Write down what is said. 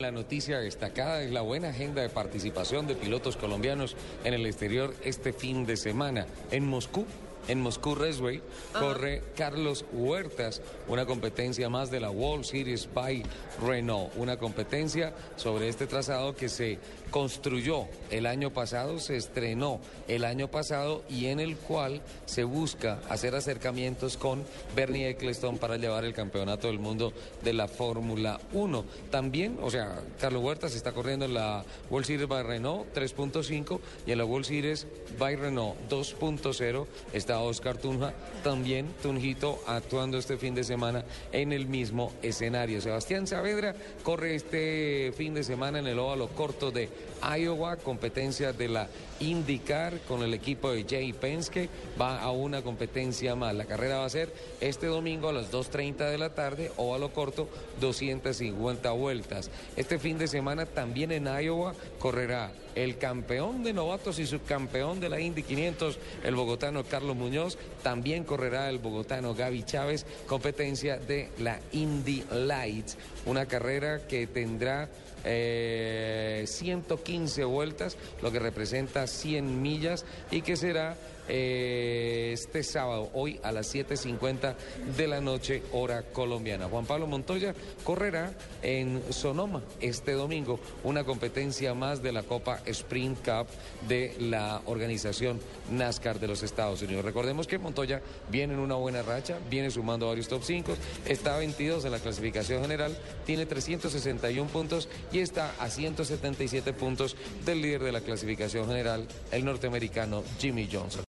La noticia destacada es la buena agenda de participación de pilotos colombianos en el exterior este fin de semana. En Moscú, en Moscú Raceway corre Carlos Huertas, una competencia más de la World Series by Renault, una competencia sobre este trazado que se construyó el año pasado, se estrenó el año pasado y en el cual se busca hacer acercamientos con Bernie Eccleston para llevar el campeonato del mundo de la Fórmula 1. También, o sea, Carlos Huertas está corriendo en la World Series by Renault 3.5 y en la World Series by Renault 2.0 está Oscar Tunja, también Tunjito actuando este fin de semana en el mismo escenario. Sebastián Saavedra corre este fin de semana en el óvalo corto de Iowa, competencia de la IndyCar con el equipo de Jay Penske, va a una competencia más. La carrera va a ser este domingo a las 2.30 de la tarde, óvalo corto, 250 vueltas. Este fin de semana también en Iowa correrá el campeón de novatos y subcampeón de la Indy 500, el bogotano Carlos Muñoz. También correrá el bogotano Gaby Chávez, competencia de la Indy Lights, una carrera que tendrá eh, 115 vueltas, lo que representa 100 millas y que será eh, este sábado, hoy a las 7.50 de la noche, hora colombiana. Juan Pablo Montoya correrá en Sonoma este domingo, una competencia más de la Copa Sprint Cup de la organización NASCAR de los Estados Unidos. Recordemos que Montoya viene en una buena racha, viene sumando varios top 5, está 22 en la clasificación general, tiene 361 puntos y está a 177 puntos del líder de la clasificación general, el norteamericano Jimmy Johnson.